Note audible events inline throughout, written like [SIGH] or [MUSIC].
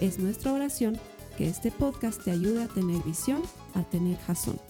Es nuestra oración que este podcast te ayude a tener visión, a tener jazón.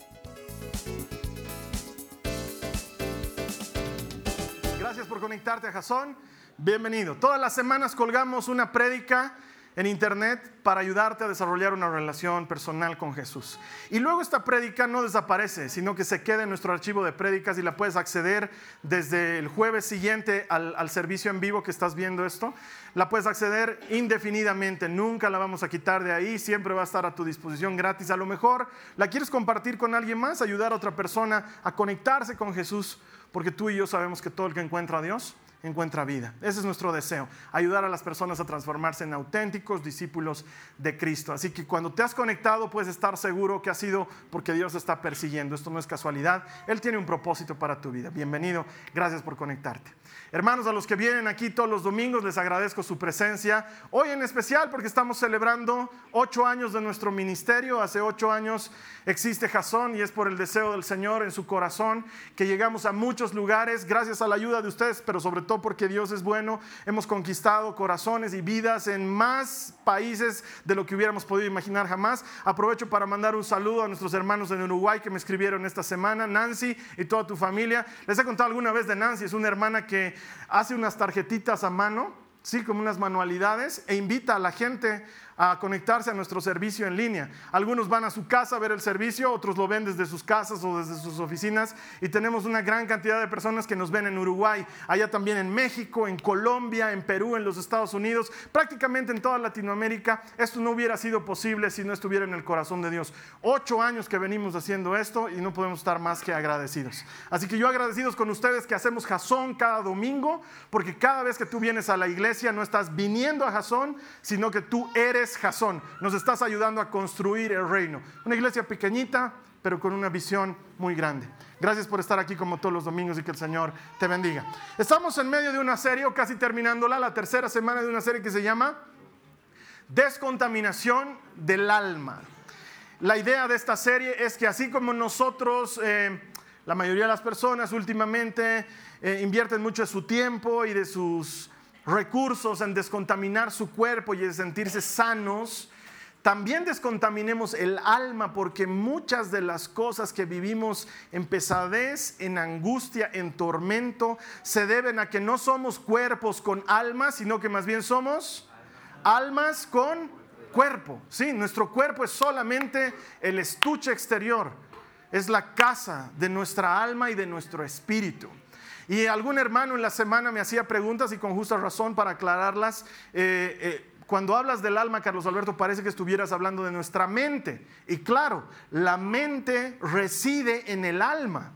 Gracias por conectarte a Jazón. Bienvenido. Todas las semanas colgamos una prédica en internet para ayudarte a desarrollar una relación personal con Jesús. Y luego esta prédica no desaparece, sino que se queda en nuestro archivo de prédicas y la puedes acceder desde el jueves siguiente al, al servicio en vivo que estás viendo esto. La puedes acceder indefinidamente, nunca la vamos a quitar de ahí, siempre va a estar a tu disposición gratis. A lo mejor la quieres compartir con alguien más, ayudar a otra persona a conectarse con Jesús, porque tú y yo sabemos que todo el que encuentra a Dios encuentra vida. Ese es nuestro deseo, ayudar a las personas a transformarse en auténticos discípulos de Cristo. Así que cuando te has conectado puedes estar seguro que ha sido porque Dios está persiguiendo. Esto no es casualidad, Él tiene un propósito para tu vida. Bienvenido, gracias por conectarte. Hermanos, a los que vienen aquí todos los domingos les agradezco su presencia. Hoy en especial porque estamos celebrando ocho años de nuestro ministerio. Hace ocho años existe Jasón y es por el deseo del Señor en su corazón que llegamos a muchos lugares gracias a la ayuda de ustedes, pero sobre porque Dios es bueno. Hemos conquistado corazones y vidas en más países de lo que hubiéramos podido imaginar jamás. Aprovecho para mandar un saludo a nuestros hermanos en Uruguay que me escribieron esta semana, Nancy y toda tu familia. Les he contado alguna vez de Nancy, es una hermana que hace unas tarjetitas a mano, sí, como unas manualidades, e invita a la gente a conectarse a nuestro servicio en línea. Algunos van a su casa a ver el servicio, otros lo ven desde sus casas o desde sus oficinas y tenemos una gran cantidad de personas que nos ven en Uruguay, allá también en México, en Colombia, en Perú, en los Estados Unidos, prácticamente en toda Latinoamérica. Esto no hubiera sido posible si no estuviera en el corazón de Dios. Ocho años que venimos haciendo esto y no podemos estar más que agradecidos. Así que yo agradecidos con ustedes que hacemos Jasón cada domingo, porque cada vez que tú vienes a la iglesia no estás viniendo a Jasón, sino que tú eres Jasón. Nos estás ayudando a construir el reino. Una iglesia pequeñita, pero con una visión muy grande. Gracias por estar aquí como todos los domingos y que el Señor te bendiga. Estamos en medio de una serie, o casi terminándola, la tercera semana de una serie que se llama Descontaminación del alma. La idea de esta serie es que así como nosotros, eh, la mayoría de las personas últimamente eh, invierten mucho de su tiempo y de sus recursos en descontaminar su cuerpo y en sentirse sanos, también descontaminemos el alma porque muchas de las cosas que vivimos en pesadez, en angustia, en tormento, se deben a que no somos cuerpos con alma, sino que más bien somos almas con cuerpo. Sí, nuestro cuerpo es solamente el estuche exterior, es la casa de nuestra alma y de nuestro espíritu. Y algún hermano en la semana me hacía preguntas y con justa razón para aclararlas. Eh, eh, cuando hablas del alma, Carlos Alberto, parece que estuvieras hablando de nuestra mente. Y claro, la mente reside en el alma.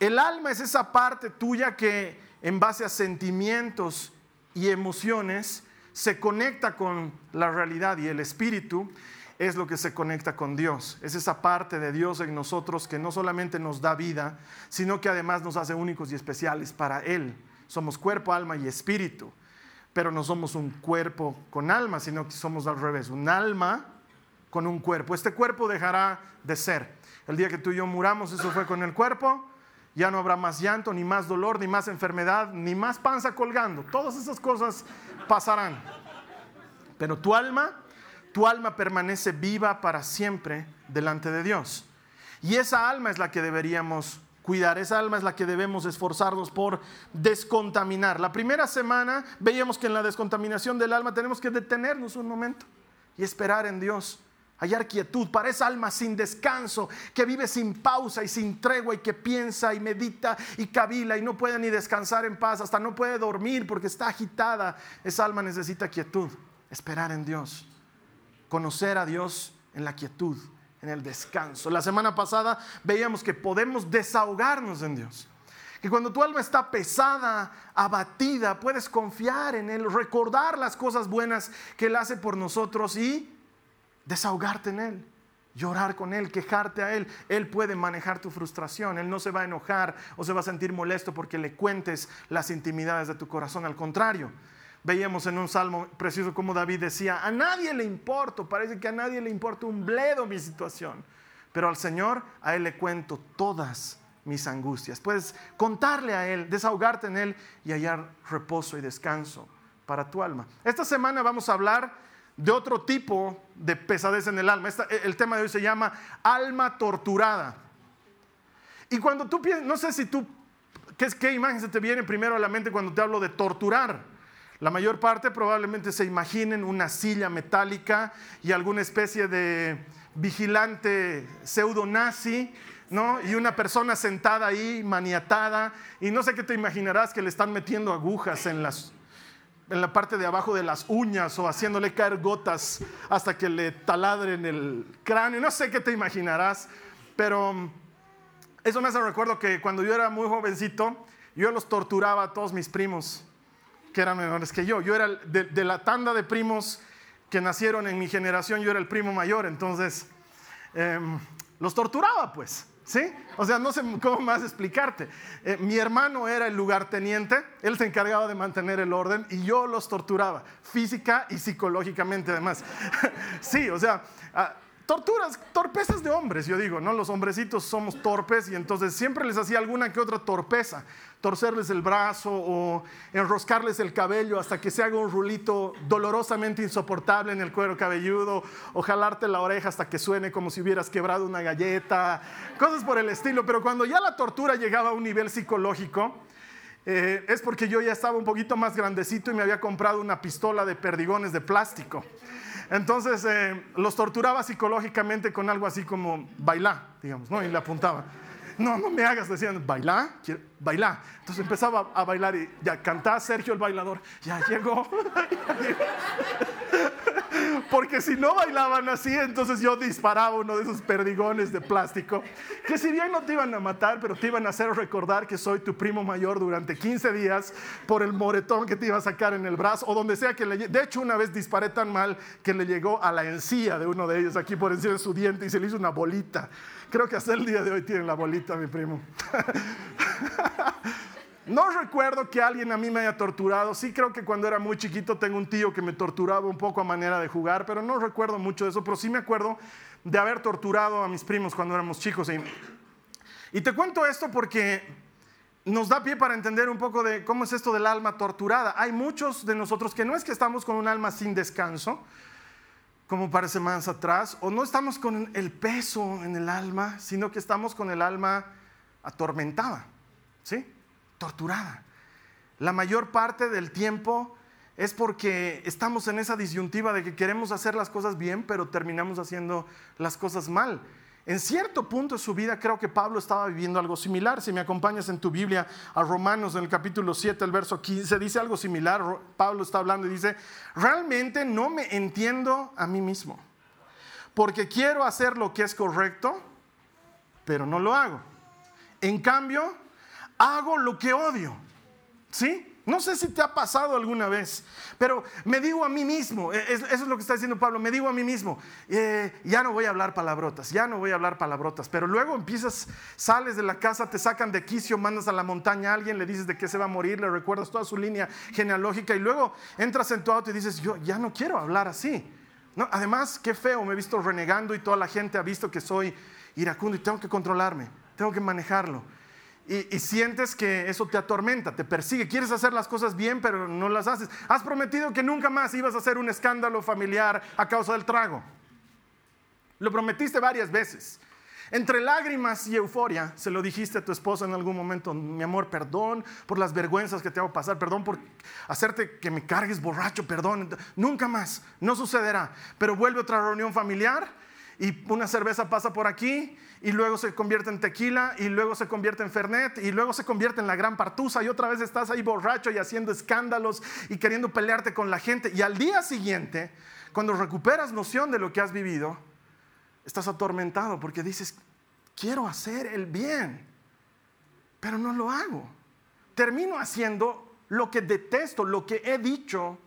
El alma es esa parte tuya que en base a sentimientos y emociones se conecta con la realidad y el espíritu es lo que se conecta con Dios. Es esa parte de Dios en nosotros que no solamente nos da vida, sino que además nos hace únicos y especiales para Él. Somos cuerpo, alma y espíritu, pero no somos un cuerpo con alma, sino que somos al revés, un alma con un cuerpo. Este cuerpo dejará de ser. El día que tú y yo muramos, eso fue con el cuerpo, ya no habrá más llanto, ni más dolor, ni más enfermedad, ni más panza colgando. Todas esas cosas pasarán. Pero tu alma tu alma permanece viva para siempre delante de Dios. Y esa alma es la que deberíamos cuidar, esa alma es la que debemos esforzarnos por descontaminar. La primera semana veíamos que en la descontaminación del alma tenemos que detenernos un momento y esperar en Dios, hallar quietud para esa alma sin descanso, que vive sin pausa y sin tregua y que piensa y medita y cavila y no puede ni descansar en paz, hasta no puede dormir porque está agitada. Esa alma necesita quietud, esperar en Dios conocer a Dios en la quietud, en el descanso. La semana pasada veíamos que podemos desahogarnos en Dios. Que cuando tu alma está pesada, abatida, puedes confiar en Él, recordar las cosas buenas que Él hace por nosotros y desahogarte en Él, llorar con Él, quejarte a Él. Él puede manejar tu frustración, Él no se va a enojar o se va a sentir molesto porque le cuentes las intimidades de tu corazón, al contrario. Veíamos en un salmo precioso como David decía, a nadie le importo, parece que a nadie le importa un bledo mi situación, pero al Señor a Él le cuento todas mis angustias. Puedes contarle a Él, desahogarte en Él y hallar reposo y descanso para tu alma. Esta semana vamos a hablar de otro tipo de pesadez en el alma. el tema de hoy se llama alma torturada. Y cuando tú piensas, no sé si tú, ¿qué, ¿qué imagen te viene primero a la mente cuando te hablo de torturar? La mayor parte probablemente se imaginen una silla metálica y alguna especie de vigilante pseudo nazi ¿no? Y una persona sentada ahí, maniatada, y no sé qué te imaginarás que le están metiendo agujas en, las, en la parte de abajo de las uñas o haciéndole caer gotas hasta que le taladren el cráneo, no sé qué te imaginarás, pero eso me hace recuerdo que cuando yo era muy jovencito, yo los torturaba a todos mis primos, que eran menores que yo. Yo era de la tanda de primos que nacieron en mi generación, yo era el primo mayor, entonces em, los torturaba pues. ¿Sí? O sea, no sé cómo más explicarte. Eh, mi hermano era el lugarteniente, él se encargaba de mantener el orden y yo los torturaba, física y psicológicamente además. [LAUGHS] sí, o sea, ah, torturas, torpezas de hombres, yo digo, ¿no? Los hombrecitos somos torpes y entonces siempre les hacía alguna que otra torpeza torcerles el brazo o enroscarles el cabello hasta que se haga un rulito dolorosamente insoportable en el cuero cabelludo o jalarte la oreja hasta que suene como si hubieras quebrado una galleta, cosas por el estilo. Pero cuando ya la tortura llegaba a un nivel psicológico, eh, es porque yo ya estaba un poquito más grandecito y me había comprado una pistola de perdigones de plástico. Entonces eh, los torturaba psicológicamente con algo así como bailar, digamos, ¿no? Y le apuntaba no, no me hagas, decían, baila, baila. Entonces empezaba a bailar y ya cantaba Sergio el bailador, ya llegó. [LAUGHS] Porque si no bailaban así, entonces yo disparaba uno de esos perdigones de plástico, que si bien no te iban a matar, pero te iban a hacer recordar que soy tu primo mayor durante 15 días por el moretón que te iba a sacar en el brazo o donde sea que le... De hecho, una vez disparé tan mal que le llegó a la encía de uno de ellos, aquí por encima de su diente, y se le hizo una bolita. Creo que hasta el día de hoy tiene la bolita, mi primo. [LAUGHS] No recuerdo que alguien a mí me haya torturado. Sí creo que cuando era muy chiquito tengo un tío que me torturaba un poco a manera de jugar, pero no recuerdo mucho de eso. Pero sí me acuerdo de haber torturado a mis primos cuando éramos chicos. Y, te cuento esto porque nos da pie para entender un poco de cómo es esto del alma torturada. Hay muchos de nosotros que no es que estamos con un alma sin descanso, como parece más atrás, o no estamos con el peso en el alma, sino que estamos con el alma atormentada. ¿Sí? torturada. La mayor parte del tiempo es porque estamos en esa disyuntiva de que queremos hacer las cosas bien, pero terminamos haciendo las cosas mal. En cierto punto de su vida creo que Pablo estaba viviendo algo similar. Si me acompañas en tu Biblia a Romanos en el capítulo 7, el verso 15, dice algo similar. Pablo está hablando y dice, realmente no me entiendo a mí mismo, porque quiero hacer lo que es correcto, pero no lo hago. En cambio, hago lo que odio. ¿Sí? No sé si te ha pasado alguna vez, pero me digo a mí mismo, e, eso es lo que está diciendo Pablo, me digo a mí mismo, eh, ya no voy a hablar palabrotas, ya no voy a hablar palabrotas, pero luego empiezas, sales de la casa, te sacan de quicio, mandas a la montaña a alguien, le dices de qué se va a morir, le recuerdas toda su línea genealógica y luego entras en tu auto y dices, yo ya no quiero hablar así. Además, qué feo, me he visto renegando y toda la gente ha visto que soy iracundo y tengo que controlarme, tengo que manejarlo y, sientes que eso te atormenta, te persigue. Quieres hacer las cosas bien, pero no las haces. Has prometido que nunca más ibas a hacer un escándalo familiar a causa del trago. Lo prometiste varias veces. Entre lágrimas y euforia, se lo dijiste a tu esposa en algún momento, mi amor, perdón por las vergüenzas que te hago pasar, perdón por hacerte que me cargues borracho, perdón. Nunca más, no sucederá. Pero vuelve otra reunión familiar y una cerveza pasa por aquí y luego se convierte en tequila y luego se convierte en fernet y luego se convierte en la gran partusa y otra vez estás ahí borracho y haciendo escándalos y queriendo pelearte con la gente y al día siguiente, cuando recuperas noción de lo que has vivido, estás atormentado porque dices, quiero hacer el bien, pero no lo hago. Termino haciendo lo que detesto, lo que he dicho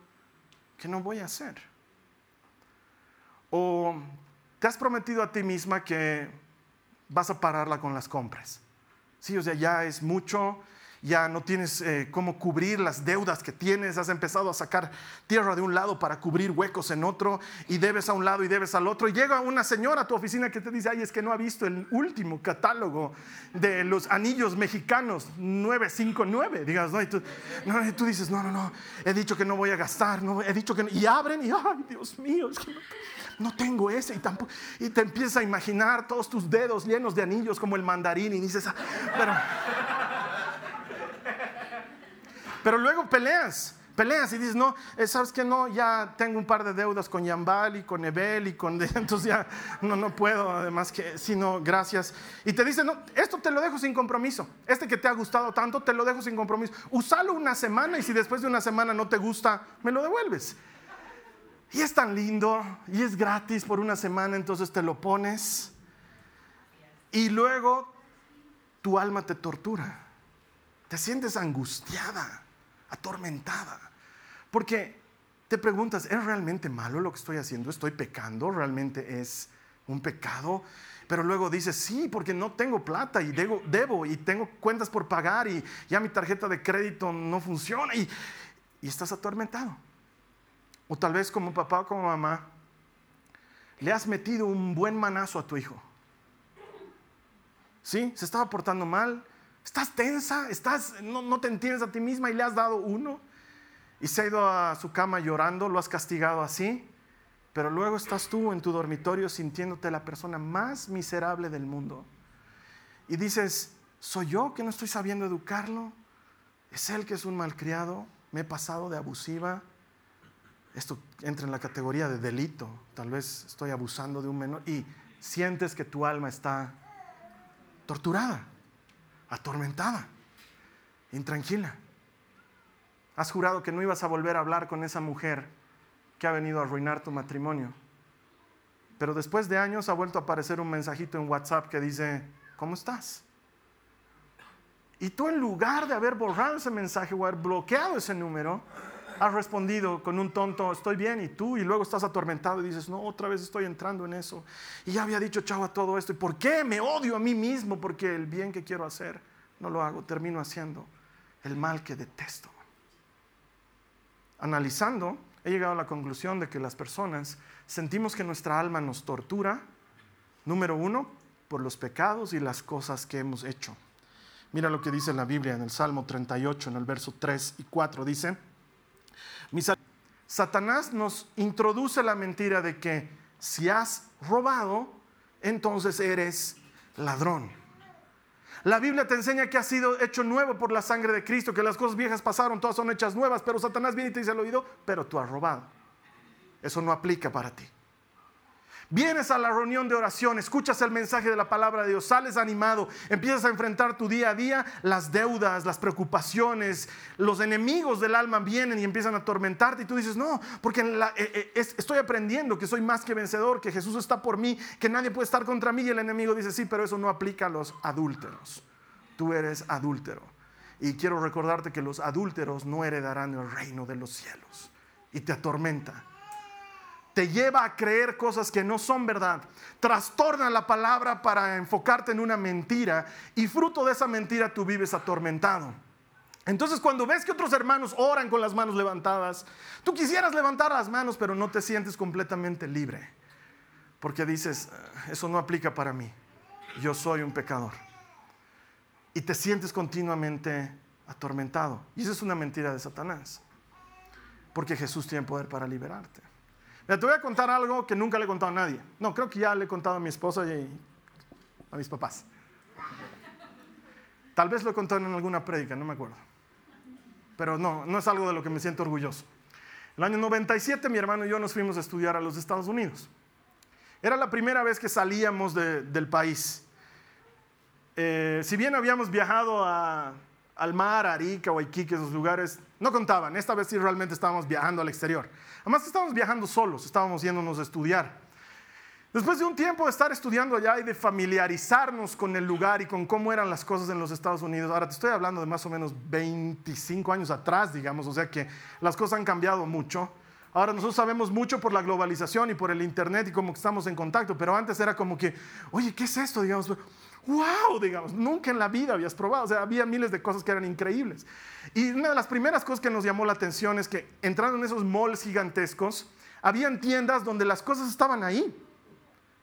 que no voy a hacer. o te has prometido a ti misma que vas a pararla con las compras. Sí, o sea, ya es mucho, ya no tienes eh, cómo cubrir las deudas que tienes, has empezado a sacar tierra de un lado para cubrir huecos en otro y debes a un lado y debes al otro. Y llega una señora a tu oficina que te dice, ay, es que no ha visto el último catálogo de los anillos mexicanos 959, digas, ¿no? Y tú, no, y tú dices, no, no, no, he dicho que no voy a gastar, no, he dicho que no. Y abren y, ay, Dios mío, es que no, tengo ese. Y, tampoco, y te empiezas a imaginar todos tus dedos llenos de anillos como el mandarín y dices, ah, pero... Pero luego peleas, peleas y dices, no, eh, sabes que no, ya tengo un par de deudas con Yambal y con Ebel y con, [LAUGHS] entonces ya no, no puedo, además que, si no, gracias. Y te dicen, no, esto te lo dejo sin compromiso, este que te ha gustado tanto, te lo dejo sin compromiso. Usalo una semana y si después de una semana no te gusta, me lo devuelves. Y es tan lindo y es gratis por una semana, entonces te lo pones y luego tu alma te tortura, te sientes angustiada atormentada. Porque te preguntas, ¿es realmente malo lo que estoy haciendo? ¿Estoy pecando? ¿Realmente es un pecado? Pero luego dices, sí, porque no tengo plata y debo, y tengo cuentas por pagar y ya mi tarjeta de crédito no funciona y, y estás atormentado. O tal vez como papá o como mamá, le has metido un buen manazo a tu hijo. ¿Sí? Se estaba portando mal, Estás tensa, estás, no, te entiendes a ti misma y le has dado uno y se ha ido a su cama llorando, lo has castigado así, pero luego estás tú en tu dormitorio sintiéndote la persona más miserable del mundo. Y dices, ¿soy yo que no estoy sabiendo educarlo? ¿Es él que es un malcriado? ¿Me he pasado de abusiva? Esto entra en la categoría de delito. Tal vez estoy abusando de un menor y sientes que tu alma está torturada atormentada, intranquila. Has jurado que no ibas a volver a hablar con esa mujer que ha venido a arruinar tu matrimonio. Pero después de años ha vuelto a aparecer un mensajito en WhatsApp que dice, ¿cómo estás? Y tú en lugar de haber borrado ese mensaje o haber bloqueado ese número, has respondido con un tonto, estoy bien, y tú, y luego estás atormentado y dices, no, otra vez estoy entrando en eso. Y ya había dicho chao a todo esto. ¿Y por qué me odio a mí mismo? Porque el bien que quiero hacer no lo hago, termino haciendo el mal que detesto. Analizando, he llegado a la conclusión de que las personas sentimos que nuestra alma nos tortura, número uno, por los pecados y las cosas que hemos hecho. Mira lo que dice la Biblia en el Salmo 38, en el verso 3 y 4. Dice, Satanás nos introduce la mentira de que si has robado, entonces eres ladrón. La Biblia te enseña que has sido hecho nuevo por la sangre de Cristo, que las cosas viejas pasaron, todas son hechas nuevas, pero Satanás viene y te dice al oído, pero tú has robado. Eso no aplica para ti. Vienes a la reunión de oración, escuchas el mensaje de la palabra de Dios, sales animado, empiezas a enfrentar tu día a día, las deudas, las preocupaciones, los enemigos del alma vienen y empiezan a atormentarte y tú dices, no, porque eh, eh, estoy aprendiendo que soy más que vencedor, que Jesús está por mí, que nadie puede estar contra mí y el enemigo dice, sí, pero eso no aplica a los adúlteros. Tú eres adúltero. Y quiero recordarte que los adúlteros no heredarán el reino de los cielos. Y te atormenta te lleva a creer cosas que no son verdad. Trastorna la palabra para enfocarte en una mentira y fruto de esa mentira tú vives atormentado. Entonces cuando ves que otros hermanos oran con las manos levantadas, tú quisieras levantar las manos pero no te sientes completamente libre. Porque dices, ah, eso no aplica para mí. Yo soy un pecador. Y te sientes continuamente atormentado. Y esa es una mentira de Satanás. Porque Jesús tiene poder para liberarte te voy a contar algo que nunca le he contado a nadie. No, creo que ya le he contado a mi esposa y a mis papás. Tal vez lo he contado en alguna prédica, no me acuerdo. Pero no, no es algo de lo que me siento orgulloso. El año 97 mi hermano y yo nos fuimos a estudiar a los Estados Unidos. Era la primera vez que salíamos del país. Eh, si bien habíamos viajado al mar, Arica o Iquique, esos lugares, no contaban. Esta vez sí realmente estábamos viajando al exterior. Además estábamos viajando solos, estábamos yéndonos a estudiar. Después de un tiempo de estar estudiando allá y de familiarizarnos con el lugar y con cómo eran las cosas en los Estados Unidos, ahora te estoy hablando de más o menos 25 años atrás, digamos, o sea que las cosas han cambiado mucho. Ahora nosotros sabemos mucho por la globalización y por el internet y cómo estamos en contacto, pero antes era como que, oye, ¿qué es esto? Digamos, wow, digamos, nunca en la vida habías probado, o sea, había miles de cosas que eran increíbles. Y una de las primeras cosas que nos llamó la atención es que entrando en esos malls gigantescos, habían tiendas donde las cosas estaban ahí.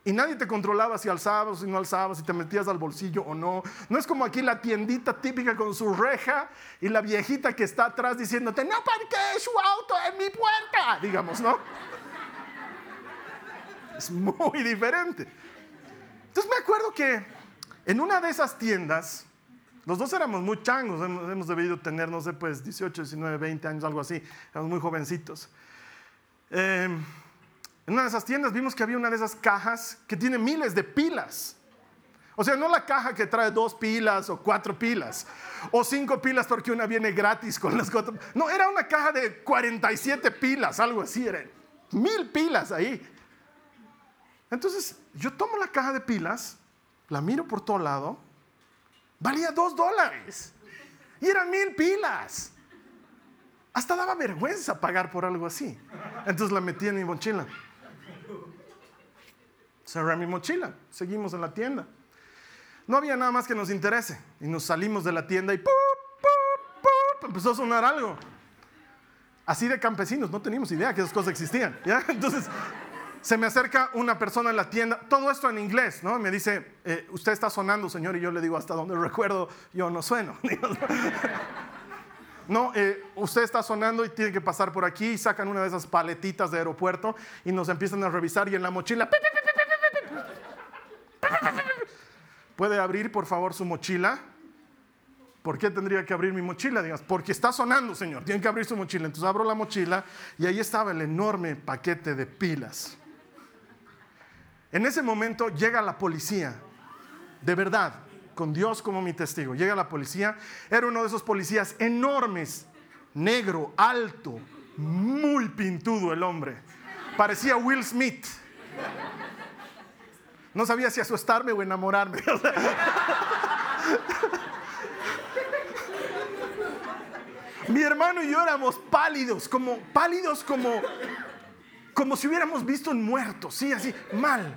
Y nadie te controlaba si alzabas, si no alzabas, si te metías al bolsillo o no. No es como aquí la tiendita típica con su reja y la viejita que está atrás diciéndote, no parque su auto en mi puerta, digamos, ¿no? Es muy diferente. Entonces me acuerdo que en una de esas tiendas, los dos éramos muy changos, hemos, debido tener, no sé, pues 18, 19, 20 años, algo así, éramos muy jovencitos. Eh, en una de esas tiendas vimos que había una de esas cajas que tiene miles de pilas. O sea, no la caja que trae dos pilas o cuatro pilas, o cinco pilas porque una viene gratis con las cuatro. No, era una caja de 47 pilas, algo así, eran mil pilas ahí. Entonces, yo tomo la caja de pilas, la miro por todo lado, valía dos dólares y eran mil pilas. Hasta daba vergüenza pagar por algo así. Entonces la metí en mi mochila. Cerré mi mochila. Seguimos en la tienda. No había nada más que nos interese. Y nos salimos de la tienda y empezó a sonar algo. Así de campesinos, no teníamos idea que esas cosas existían. Entonces se me acerca una persona en la tienda, todo esto en inglés, ¿no? Me dice, eh, usted está sonando, señor, y yo le digo, hasta donde recuerdo, yo no sueno. [LAUGHS] No, eh, usted está sonando y tiene que pasar por aquí y sacan una de esas paletitas de aeropuerto y nos empiezan a revisar y en la mochila... ¿Puede abrir, por favor, su mochila? ¿Por qué tendría que abrir mi mochila? Digas, porque está sonando, señor. Tiene que abrir su mochila. Entonces abro la mochila y ahí estaba el enorme paquete de pilas. En ese momento llega la policía. De verdad, con Dios como mi testigo. Llega la policía, era uno de esos policías enormes, negro, alto, muy pintudo el hombre. Parecía Will Smith. No sabía si asustarme o enamorarme. [LAUGHS] Mi hermano y yo éramos pálidos, como pálidos como como si hubiéramos visto un muerto, sí, así, mal.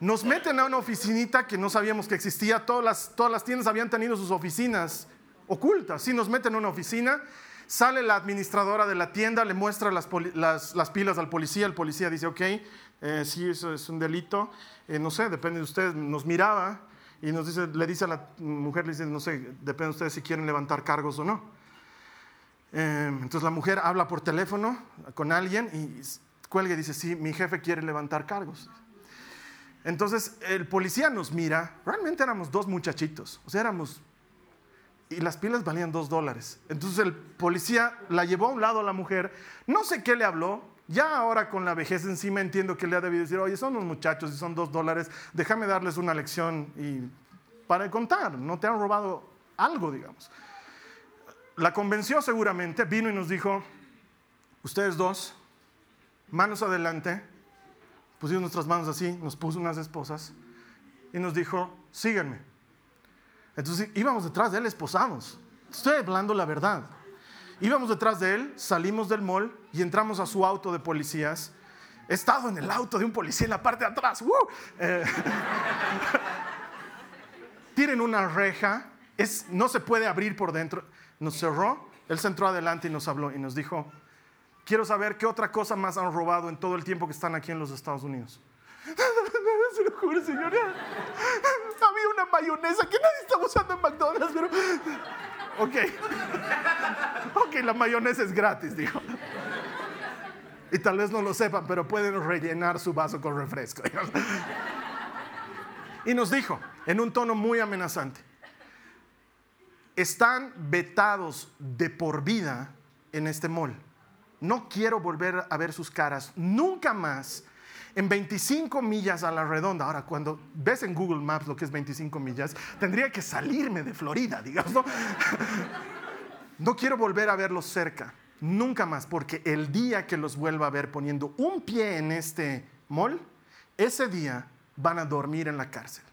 Nos meten a una oficinita que no sabíamos que existía. Todas las, todas las tiendas habían tenido sus oficinas ocultas. Sí, nos meten a una oficina. Sale la administradora de la tienda, le muestra las, las, pilas al policía. El policía dice, ok, eh, sí, eso es un delito. Eh, no sé, depende de usted. Nos miraba y nos dice, le dice a la mujer, le dice, no sé, depende de ustedes si quieren levantar cargos o no. Eh, entonces la mujer habla por teléfono con alguien y cuelga y dice, sí, mi jefe quiere levantar cargos. Entonces el policía nos mira, realmente éramos dos muchachitos, o sea, éramos, y las pilas valían dos dólares. Entonces el policía la llevó a un lado a la mujer, no sé qué le habló, ya ahora con la vejez encima entiendo que le ha debido decir, oye, son unos muchachos y son dos dólares, déjame darles una lección y para contar, no te han robado algo, digamos. La convenció seguramente, vino y nos dijo, ustedes dos, manos adelante, pusimos nuestras manos así, nos puso unas esposas y nos dijo, síganme. Entonces íbamos detrás de él esposados. Estoy hablando la verdad. Íbamos detrás de él, salimos del mall y entramos a su auto de policías. He estado en el auto de un policía en la parte de atrás. Eh, [LAUGHS] tienen una reja, no se puede abrir por dentro. Nos cerró, él se entró adelante y nos habló y nos dijo, Quiero saber qué otra cosa más han robado en todo el tiempo que están aquí en los Estados Unidos. [LAUGHS] Se lo juro, señora. Había una mayonesa que nadie está usando en McDonald's, pero. Ok. Ok, la mayonesa es gratis, dijo. Y tal vez no lo sepan, pero pueden rellenar su vaso con refresco. Y nos dijo, en un tono muy amenazante, están vetados de por vida en este mall no quiero volver a ver sus caras nunca más en 25 millas a la redonda. Ahora, cuando ves en Google Maps lo que es 25 millas, tendría que salirme de Florida, digamos. ¿no? [LAUGHS] no quiero volver a verlos cerca, nunca más, porque el día que los vuelva a ver poniendo un pie en este mall, ese día van a dormir en la cárcel.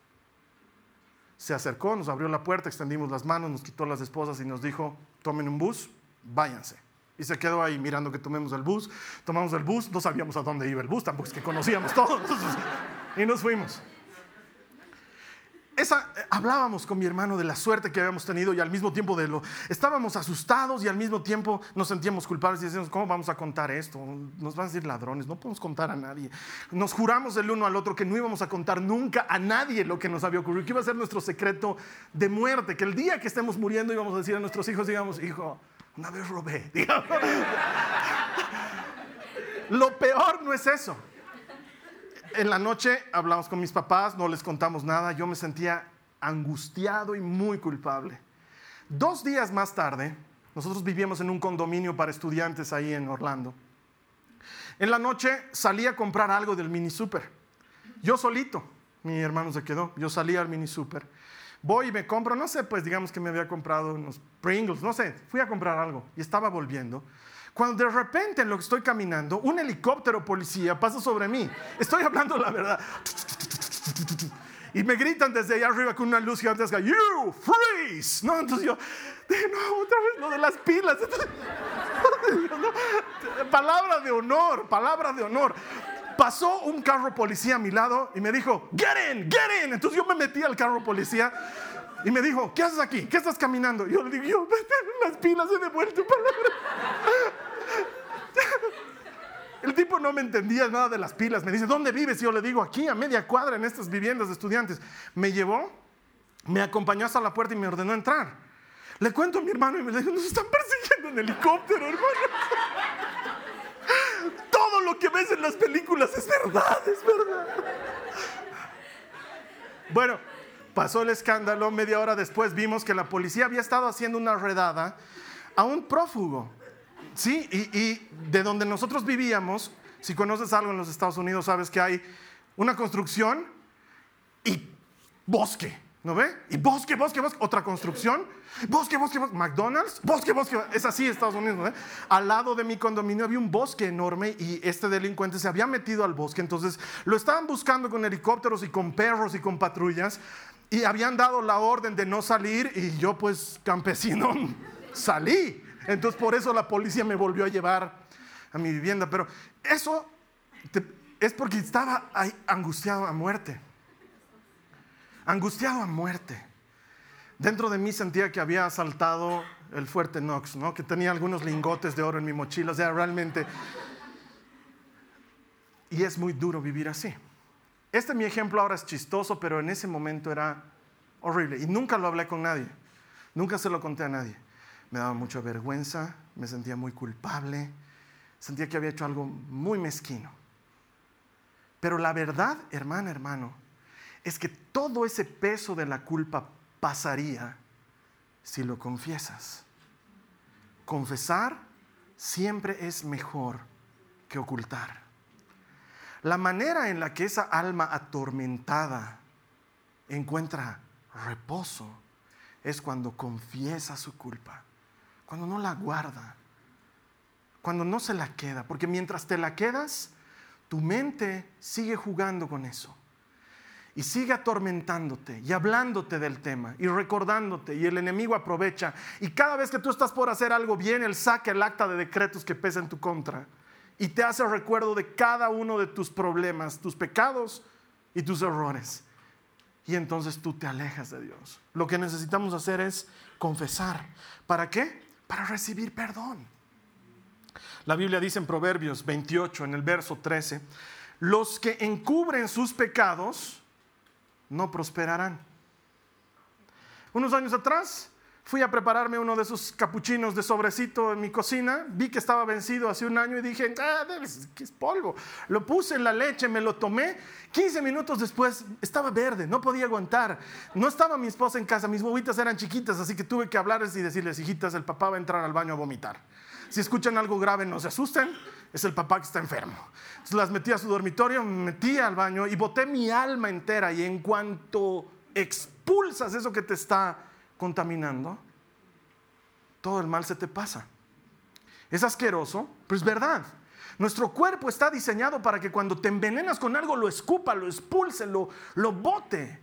Se acercó, nos abrió la puerta, extendimos las manos, nos quitó las esposas y nos dijo, tomen un bus, váyanse Y se quedó ahí mirando que tomemos el bus. Tomamos el bus, no sabíamos a dónde iba el bus, tampoco es que conocíamos todos. y nos fuimos. Esa, eh, hablábamos con mi hermano de la suerte que habíamos tenido y al mismo tiempo de lo... Estábamos asustados y al mismo tiempo nos sentíamos culpables y decíamos, ¿cómo vamos a contar esto? Nos van a decir ladrones, no podemos contar a nadie. Nos juramos el uno al otro que no íbamos a contar nunca a nadie lo que nos había ocurrido, que iba a ser nuestro secreto de muerte, que el día que estemos muriendo íbamos a decir a nuestros hijos, digamos, hijo, una vez robé. [LAUGHS] Lo peor no es eso. En la noche hablamos con mis papás, no les contamos nada, yo me sentía angustiado y muy culpable. Dos días más tarde, nosotros vivíamos en un condominio para estudiantes ahí en Orlando. En la noche salí a comprar algo del mini super. Yo solito, mi hermano se quedó, yo salí al mini super voy y me compro, no sé, pues digamos que me había comprado unos Pringles, no sé, fui a comprar algo y estaba volviendo. Cuando de repente en lo que estoy caminando, un helicóptero policía pasa sobre mí. Estoy hablando la verdad. Y me gritan desde allá arriba con una luz gigantesca, You freeze. No, entonces yo, no, otra vez lo de las pilas. [LAUGHS] palabra de honor, palabra de honor pasó un carro policía a mi lado y me dijo, get in, get in. Entonces yo me metí al carro policía y me dijo, ¿qué haces aquí? ¿Qué estás caminando? Y yo le digo, yo, [LAUGHS] las pilas he devuelto palabra. [LAUGHS] El tipo no me entendía nada de las pilas. Me dice, ¿dónde vives? Y yo le digo, aquí a media cuadra en estas viviendas de estudiantes. Me llevó, me acompañó hasta la puerta y me ordenó entrar. Le cuento a mi hermano y me dice, nos están persiguiendo en helicóptero, hermano [LAUGHS] lo que ves en las películas es verdad, es verdad. Bueno, pasó el escándalo, media hora después vimos que la policía había estado haciendo una redada a un prófugo. Sí, y, y de donde nosotros vivíamos, si conoces algo en los Estados Unidos, sabes que hay una construcción y bosque. ¿No ve? Y bosque, bosque, bosque, otra construcción, bosque, bosque, bosque, McDonald's, bosque, bosque, es así Estados Unidos, ¿no? Al lado de mi condominio había un bosque enorme y este delincuente se había metido al bosque, entonces lo estaban buscando con helicópteros y con perros y con patrullas y habían dado la orden de no salir y yo pues campesino [LAUGHS] salí. Entonces por eso la policía me volvió a llevar a mi vivienda, pero eso es porque estaba ahí angustiado a muerte angustiado a muerte. Dentro de mí sentía que había asaltado el fuerte Knox, ¿no? que tenía algunos lingotes de oro en mi mochila, o sea, realmente... Y es muy duro vivir así. Este mi ejemplo ahora es chistoso, pero en ese momento era horrible. Y nunca lo hablé con nadie, nunca se lo conté a nadie. Me daba mucha vergüenza, me sentía muy culpable, sentía que había hecho algo muy mezquino. Pero la verdad, hermana, hermano, es que todo ese peso de la culpa pasaría si lo confiesas. Confesar siempre es mejor que ocultar. La manera en la que esa alma atormentada encuentra reposo es cuando confiesa su culpa, cuando no la guarda, cuando no se la queda, porque mientras te la quedas, tu mente sigue jugando con eso y sigue atormentándote y hablándote del tema y recordándote y el enemigo aprovecha y cada vez que tú estás por hacer algo bien, él saca el acta de decretos que pesa en tu contra y te hace recuerdo de cada uno de tus problemas, tus pecados y tus errores. Y entonces tú te alejas de Dios. Lo que necesitamos hacer es confesar. ¿Para qué? Para recibir perdón. La Biblia dice en Proverbios 28, en el verso 13, los que encubren sus pecados, no prosperarán. Unos años atrás fui a prepararme uno de esos capuchinos de sobrecito en mi cocina, vi que estaba vencido hace un año y dije, ah, es polvo. Lo puse en la leche, me lo tomé, 15 minutos después estaba verde, no podía aguantar. No estaba mi esposa en casa, mis bobitas eran chiquitas, así que tuve que hablarles y decirles, hijitas, el papá va a entrar al baño a vomitar. Si escuchan algo grave, no se asusten, es el papá que está enfermo. Entonces las metí a su dormitorio, me metí al baño y boté mi alma entera. Y en cuanto expulsas eso que te está contaminando, todo el mal se te pasa. Es asqueroso, pero es verdad. Nuestro cuerpo está diseñado para que cuando te envenenas con algo lo escupa, lo expulse, lo, lo bote.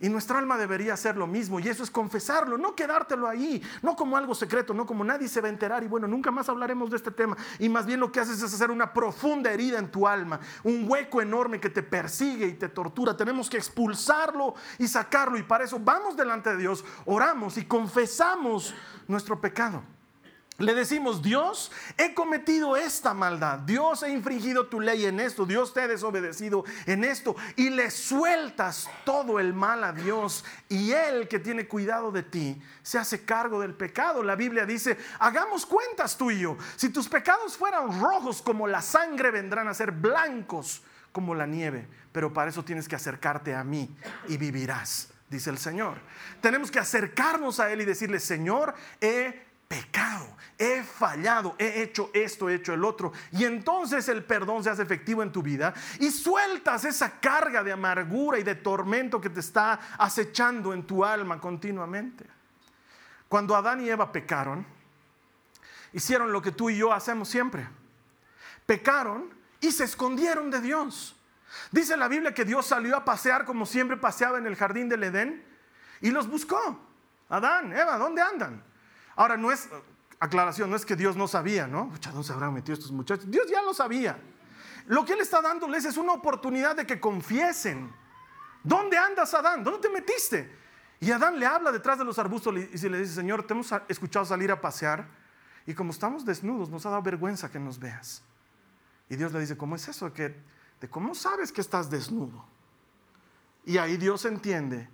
Y nuestra alma debería hacer lo mismo, y eso es confesarlo, no quedártelo ahí, no como algo secreto, no como nadie se va a enterar, y bueno, nunca más hablaremos de este tema, y más bien lo que haces es hacer una profunda herida en tu alma, un hueco enorme que te persigue y te tortura. Tenemos que expulsarlo y sacarlo, y para eso vamos delante de Dios, oramos y confesamos nuestro pecado. Le decimos, Dios, he cometido esta maldad, Dios he infringido tu ley en esto, Dios te ha desobedecido en esto, y le sueltas todo el mal a Dios, y Él que tiene cuidado de ti, se hace cargo del pecado. La Biblia dice, hagamos cuentas tú y yo, si tus pecados fueran rojos como la sangre, vendrán a ser blancos como la nieve, pero para eso tienes que acercarte a mí y vivirás, dice el Señor. Tenemos que acercarnos a Él y decirle, Señor, he pecado, he fallado, he hecho esto, he hecho el otro. Y entonces el perdón se hace efectivo en tu vida y sueltas esa carga de amargura y de tormento que te está acechando en tu alma continuamente. Cuando Adán y Eva pecaron, hicieron lo que tú y yo hacemos siempre. Pecaron y se escondieron de Dios. Dice la Biblia que Dios salió a pasear como siempre paseaba en el jardín del Edén y los buscó. Adán, Eva, ¿dónde andan? Ahora, no es, aclaración, no es que Dios no sabía, ¿no? ¿dónde se habrán metido estos muchachos? Dios ya lo sabía. Lo que Él está dándoles es una oportunidad de que confiesen. ¿Dónde andas, Adán? ¿Dónde te metiste? Y Adán le habla detrás de los arbustos y le dice, Señor, te hemos escuchado salir a pasear y como estamos desnudos, nos ha dado vergüenza que nos veas. Y Dios le dice, ¿cómo es eso? ¿De cómo sabes que estás desnudo? Y ahí Dios entiende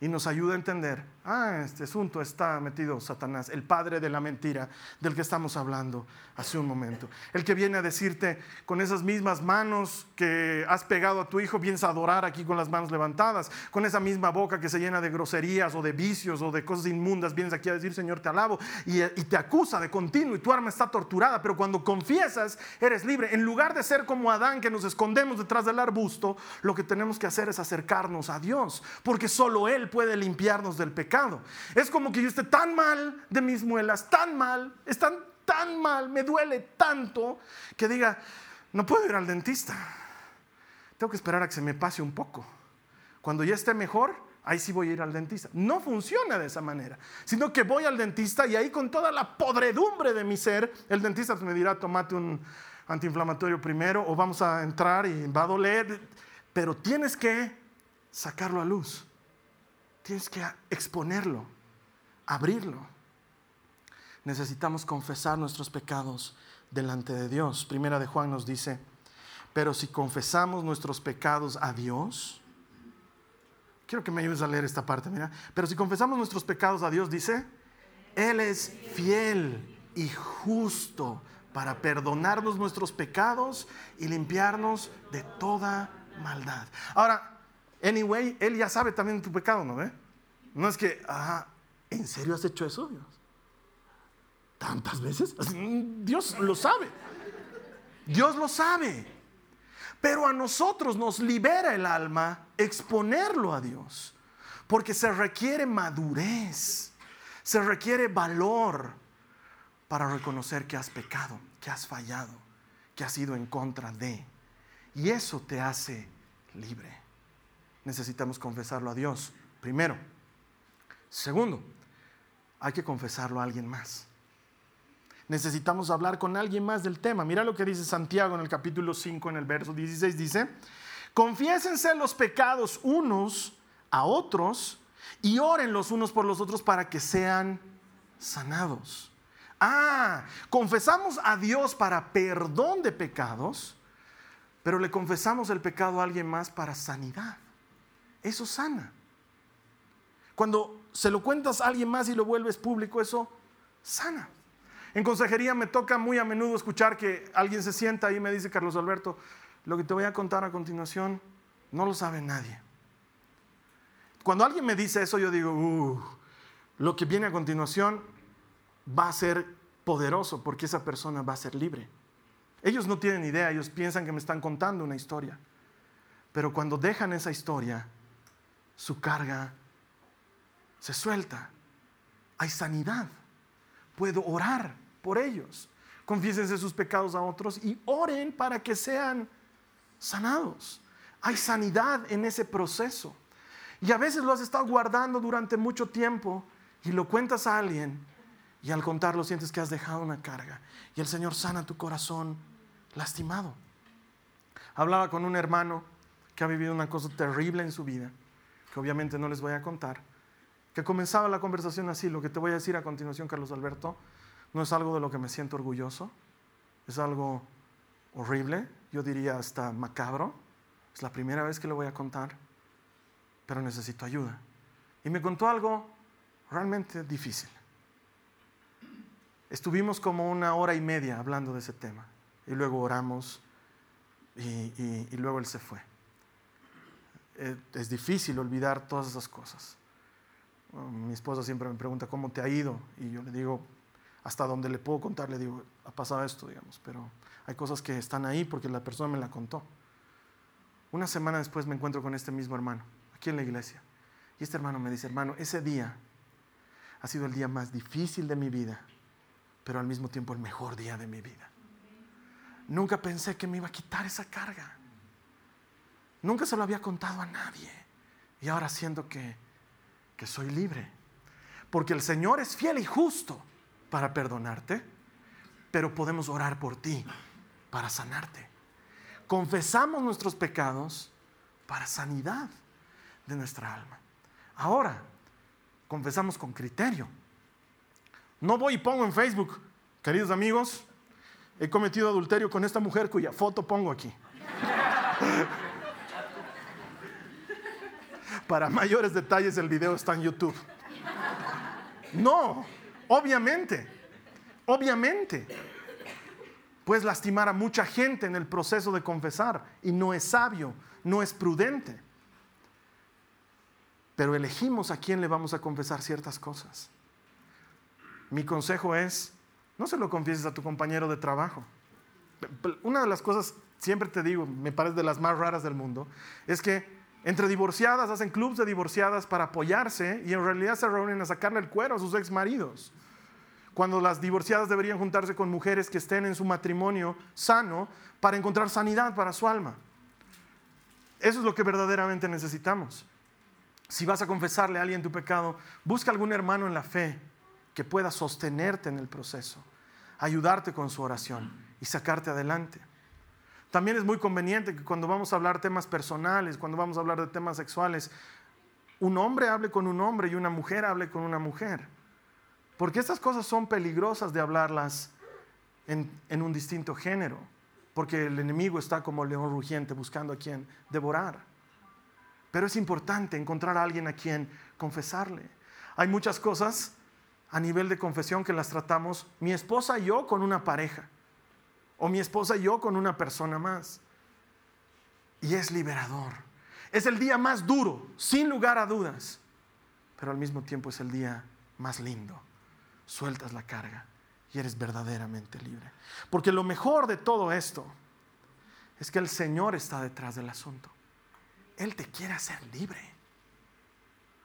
y nos ayuda a entender, ah, este asunto está metido Satanás, el padre de la mentira del que estamos hablando hace un momento. El que viene a decirte con esas mismas manos que has pegado a tu hijo, vienes a adorar aquí con las manos levantadas, con esa misma boca que se llena de groserías o de vicios o de cosas inmundas, vienes aquí a decir, Señor, te alabo, y, te acusa de continuo y tu arma está torturada, pero cuando confiesas, eres libre. En lugar de ser como Adán, que nos escondemos detrás del arbusto, lo que tenemos que hacer es acercarnos a Dios, porque solo Él puede limpiarnos del pecado. Es como que yo esté tan mal de mis muelas, tan mal, están tan mal, me duele tanto, que diga, no puedo ir al dentista. Tengo que esperar a que se me pase un poco. Cuando ya esté mejor, ahí sí voy a ir al dentista. No funciona de esa manera, sino que voy al dentista y ahí con toda la podredumbre de mi ser, el dentista me dirá, tomate un antiinflamatorio primero o vamos a entrar y va a doler, pero tienes que sacarlo a luz. Tienes que exponerlo, abrirlo. Necesitamos confesar nuestros pecados delante de Dios. Primera de Juan nos dice, pero si confesamos nuestros pecados a Dios, quiero que me ayudes a leer esta parte, mira, pero si confesamos nuestros pecados a Dios, dice, Él es fiel y justo para perdonarnos nuestros pecados y limpiarnos de toda maldad. Ahora, Anyway, Él ya sabe también tu pecado, ¿no ve? No es que, ah, ¿en serio has hecho eso, Dios? ¿Tantas veces? [LAUGHS] Dios lo sabe. Dios lo sabe. Pero a nosotros nos libera el alma exponerlo a Dios. Porque se requiere madurez, se requiere valor para reconocer que has pecado, que has fallado, que has ido en contra de. Y eso te hace libre necesitamos confesarlo a Dios, primero. Segundo, hay que confesarlo a alguien más. Necesitamos hablar con alguien más del tema. Mira lo que dice Santiago en el capítulo 5, en el verso 16, dice, confiésense los pecados unos a otros y oren los unos por los otros para que sean sanados. Ah, confesamos a Dios para perdón de pecados, pero le confesamos el pecado a alguien más para sanidad eso sana. Cuando se lo cuentas a alguien más y lo vuelves público, eso sana. En consejería me toca muy a menudo escuchar que alguien se sienta y me dice, Carlos Alberto, lo que te voy a contar a continuación no lo sabe nadie. Cuando alguien me dice eso, yo digo, uh, lo que viene a continuación va a ser poderoso porque esa persona va a ser libre. Ellos no tienen idea, ellos piensan que me están contando una historia. Pero cuando dejan esa historia, su carga se suelta. Hay sanidad. Puedo orar por ellos. Confiésense sus pecados a otros y oren para que sean sanados. Hay sanidad en ese proceso. Y a veces lo has estado guardando durante mucho tiempo y lo cuentas a alguien y al contarlo sientes que has dejado una carga. Y el Señor sana tu corazón lastimado. Hablaba con un hermano que ha vivido una cosa terrible en su vida, que obviamente no les voy a contar, que comenzaba la conversación así, lo que te voy a decir a continuación, Carlos Alberto, no es algo de lo que me siento orgulloso, es algo horrible, yo diría hasta macabro, es la primera vez que lo voy a contar, pero necesito ayuda. Y me contó algo realmente difícil. Estuvimos como una hora y media hablando de ese tema y luego oramos y, luego él se fue. Eh, es difícil olvidar todas esas cosas. Mi esposa siempre me pregunta cómo te ha ido y yo le digo, hasta donde le puedo contar, le digo, ha pasado esto, digamos, pero hay cosas que están ahí porque la persona me la contó. Una semana después me encuentro con este mismo hermano, aquí en la iglesia. Y este hermano me dice, hermano, ese día ha sido el día más difícil de mi vida, pero al mismo tiempo el mejor día de mi vida. Nunca pensé que me iba a quitar esa carga. Nunca se lo había contado a nadie. Y ahora siento que, que soy libre. Porque el Señor es fiel y justo para perdonarte, pero podemos orar por ti para sanarte. Confesamos nuestros pecados para sanidad de nuestra alma. Ahora, confesamos con criterio. No voy y pongo en Facebook, queridos amigos, he cometido adulterio con esta mujer cuya foto pongo aquí. Para mayores detalles el video está en YouTube. No, Obviamente, obviamente, puedes lastimar a mucha gente en el proceso de confesar y no es sabio, no es prudente. Pero elegimos a quién le vamos a confesar ciertas cosas. Mi consejo es, no se lo confieses a tu compañero de trabajo. Una de las cosas, siempre te digo, me parece de las más raras del mundo, es que entre divorciadas hacen clubs de divorciadas para apoyarse y en realidad se reúnen a sacarle el cuero a sus ex maridos. Cuando las divorciadas deberían juntarse con mujeres que estén en su matrimonio sano para encontrar sanidad para su alma. Eso es lo que verdaderamente necesitamos. Si vas a confesarle a alguien tu pecado, busca algún hermano en la fe que pueda sostenerte en el proceso, ayudarte con su oración y sacarte adelante. También es muy conveniente que cuando vamos a hablar temas personales, cuando vamos a hablar de temas sexuales, un hombre hable con un hombre y una mujer hable con una mujer. Porque estas cosas son peligrosas de hablarlas en, un distinto género. Porque el enemigo está como león rugiente buscando a quien devorar. Pero es importante encontrar a alguien a quien confesarle. Hay muchas cosas a nivel de confesión que las tratamos mi esposa y yo con una pareja o mi esposa y yo con una persona más. Y es liberador. Es el día más duro, sin lugar a dudas, pero al mismo tiempo es el día más lindo. Sueltas la carga y eres verdaderamente libre. Porque lo mejor de todo esto es que el Señor está detrás del asunto. Él te quiere hacer libre.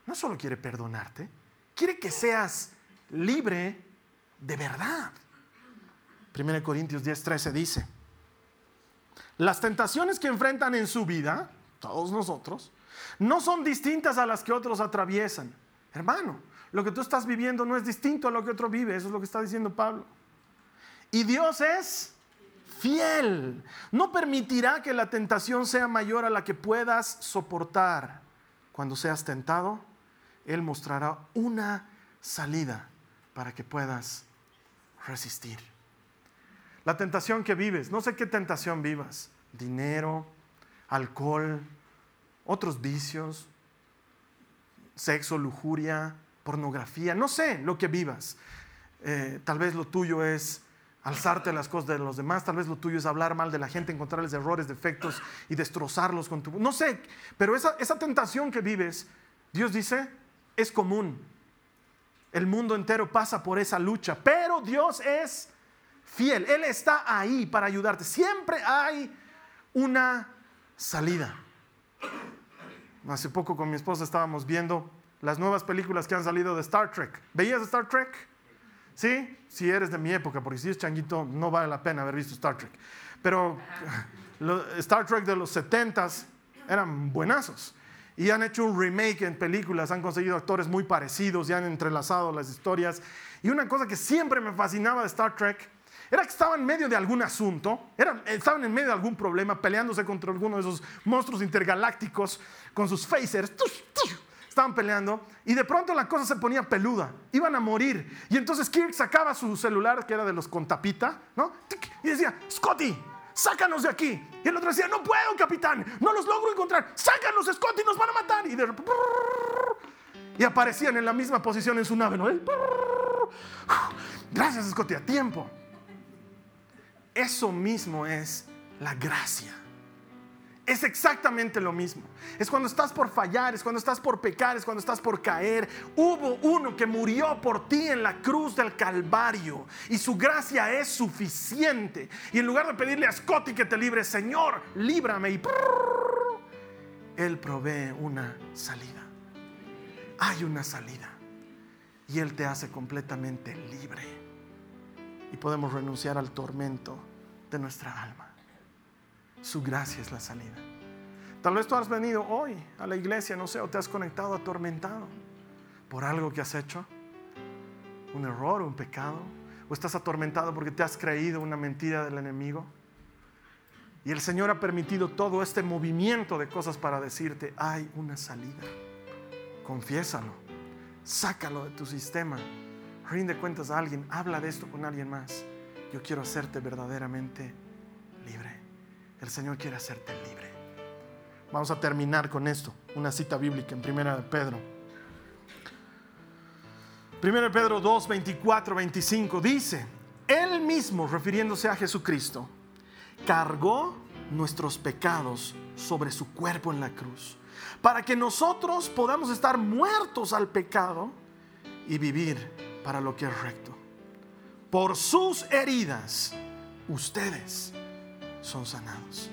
No solo quiere perdonarte, quiere que seas libre de verdad. 1 Corintios 10:13 dice, las tentaciones que enfrentan en su vida, todos nosotros, no son distintas a las que otros atraviesan. Hermano, lo que tú estás viviendo no es distinto a lo que otro vive, eso es lo que está diciendo Pablo. Y Dios es fiel. No permitirá que la tentación sea mayor a la que puedas soportar. Cuando seas tentado, Él mostrará una salida para que puedas resistir. La tentación que vives, no sé qué tentación vivas, dinero, alcohol, otros vicios, sexo, lujuria, pornografía, no sé lo que vivas. Eh, tal vez lo tuyo es alzarte las cosas de los demás, tal vez lo tuyo es hablar mal de la gente, encontrarles errores, defectos y destrozarlos con tu... No sé, pero esa, esa tentación que vives, Dios dice, es común. El mundo entero pasa por esa lucha, pero Dios es fiel. Él está ahí para ayudarte. Siempre hay una salida. Hace poco con mi esposa estábamos viendo las nuevas películas que han salido de Star Trek. ¿Veías Star Trek? ¿Sí? Si eres de mi época, porque si es changuito no vale la pena haber visto Star Trek. Pero [LAUGHS] Star Trek de los 70 eran buenazos. y han hecho un remake en películas, han conseguido actores muy parecidos y han entrelazado las historias. Y una cosa que siempre me fascinaba de Star Trek era que estaban en medio de algún asunto, estaban en medio de algún problema, peleándose contra alguno de esos monstruos intergalácticos con sus phasers. Estaban peleando y de pronto la cosa se ponía peluda, iban a morir. Y entonces Kirk sacaba su celular, que era de los con tapita, ¿no? Y decía, Scotty, sácanos de aquí. Y el otro decía, no puedo, capitán, no los logro encontrar. Sácanos, Scotty, nos van a matar. Y, de... y aparecían en la misma posición en su nave, ¿no? Gracias, Scotty, a tiempo. Eso mismo es la gracia. Es exactamente lo mismo. Es cuando estás por fallar, es cuando estás por pecar, es cuando estás por caer. Hubo uno que murió por ti en la cruz del Calvario y su gracia es suficiente. Y en lugar de pedirle a Scotty que te libre, Señor, líbrame y Él provee una salida. Hay una salida y Él te hace completamente libre. Y podemos renunciar al tormento de nuestra alma. Su gracia es la salida. Tal vez tú has venido hoy a la iglesia, no sé, o te has conectado atormentado por algo que has hecho, un error, un pecado, o estás atormentado porque te has creído una mentira del enemigo. Y el Señor ha permitido todo este movimiento de cosas para decirte, hay una salida. Confiésalo, sácalo de tu sistema, rinde cuentas a alguien, habla de esto con alguien más. Yo quiero hacerte verdaderamente libre. El Señor quiere hacerte libre. Vamos a terminar con esto, una cita bíblica en Primera Pedro. Primera Pedro 2, 24, 25 dice, Él mismo, refiriéndose a Jesucristo, cargó nuestros pecados sobre su cuerpo en la cruz, para que nosotros podamos estar muertos al pecado y vivir para lo que es recto. Por sus heridas, ustedes son sanados.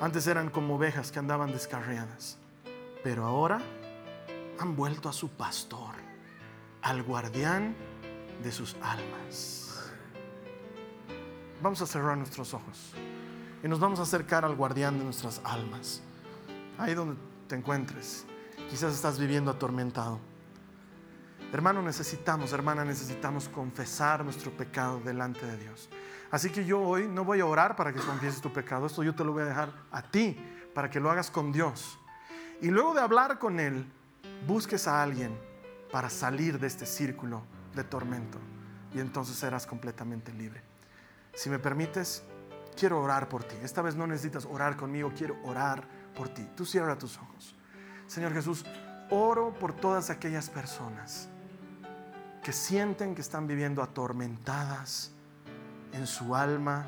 Antes eran como ovejas que andaban descarriadas, pero ahora han vuelto a su pastor, al guardián de sus almas. Vamos a cerrar nuestros ojos y nos vamos a acercar al guardián de nuestras almas. Ahí donde te encuentres, quizás estás viviendo atormentado. Hermano, necesitamos, hermana, necesitamos confesar nuestro pecado delante de Dios. Así que yo hoy no voy a orar para que confieses tu pecado, esto yo te lo voy a dejar a ti, para que lo hagas con Dios. Y luego de hablar con Él, busques a alguien para salir de este círculo de tormento. Y entonces serás completamente libre. Si me permites, quiero orar por ti. Esta vez no necesitas orar conmigo, quiero orar por ti. Tú cierra tus ojos. Señor Jesús, oro por todas aquellas personas que sienten que están viviendo atormentadas en su alma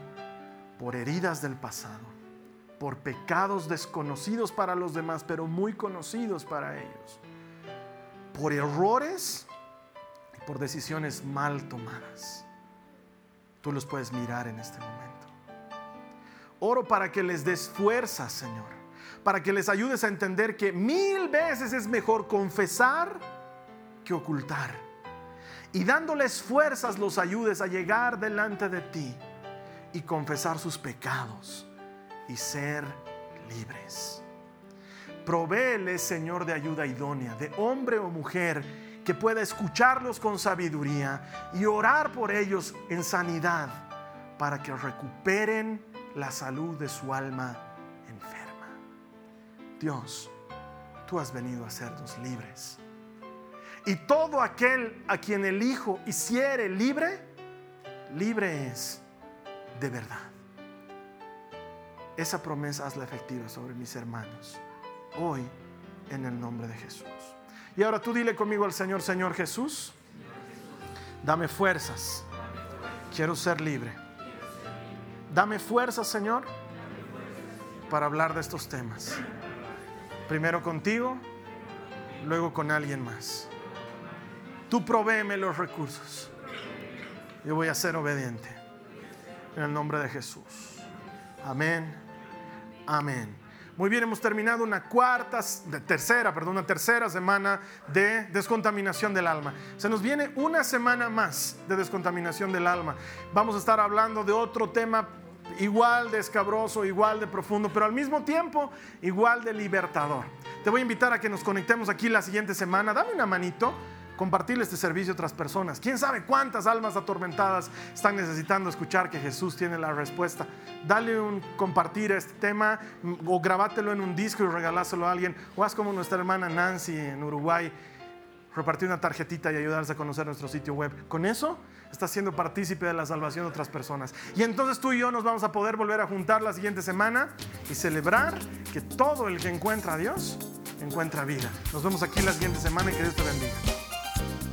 por heridas del pasado, por pecados desconocidos para los demás, pero muy conocidos para ellos, por errores y por decisiones mal tomadas. Tú los puedes mirar en este momento. Oro para que les des fuerza, Señor, para que les ayudes a entender que mil veces es mejor confesar que ocultar y dándoles fuerzas los ayudes a llegar delante de ti y confesar sus pecados y ser libres. Provéeles, Señor, de ayuda idónea, de hombre o mujer que pueda escucharlos con sabiduría y orar por ellos en sanidad para que recuperen la salud de su alma enferma. Dios, tú has venido a hacernos libres y todo aquel a quien el Hijo hiciere libre, libre es de verdad. Esa promesa hazla efectiva sobre mis hermanos hoy en el nombre de Jesús. Y ahora tú dile conmigo al Señor, Señor Jesús, dame fuerzas. Quiero ser libre. Dame fuerzas, Señor, para hablar de estos temas. Primero contigo, luego con alguien más. Tú provéeme los recursos. Yo voy a ser obediente. En el nombre de Jesús. Amén. Amén. Muy bien, hemos terminado una cuarta, tercera, perdón, una tercera semana de descontaminación del alma. Se nos viene una semana más de descontaminación del alma. Vamos a estar hablando de otro tema igual de escabroso, igual de profundo, pero al mismo tiempo igual de libertador. te voy a invitar a que nos conectemos aquí la siguiente semana. Dame una manito compartirle este servicio a otras personas. ¿Quién sabe cuántas almas atormentadas están necesitando escuchar que Jesús tiene la respuesta? Dale un compartir este tema o grabátelo en un disco y regaláselo a alguien. O haz como nuestra hermana Nancy en Uruguay, repartir una tarjetita y ayudarles a conocer nuestro sitio web. Con eso estás siendo partícipe de la salvación de otras personas. Y entonces tú y yo nos vamos a poder volver a juntar la siguiente semana y celebrar que todo el que encuentra a Dios encuentra vida. Nos vemos aquí la siguiente semana y que Dios te bendiga.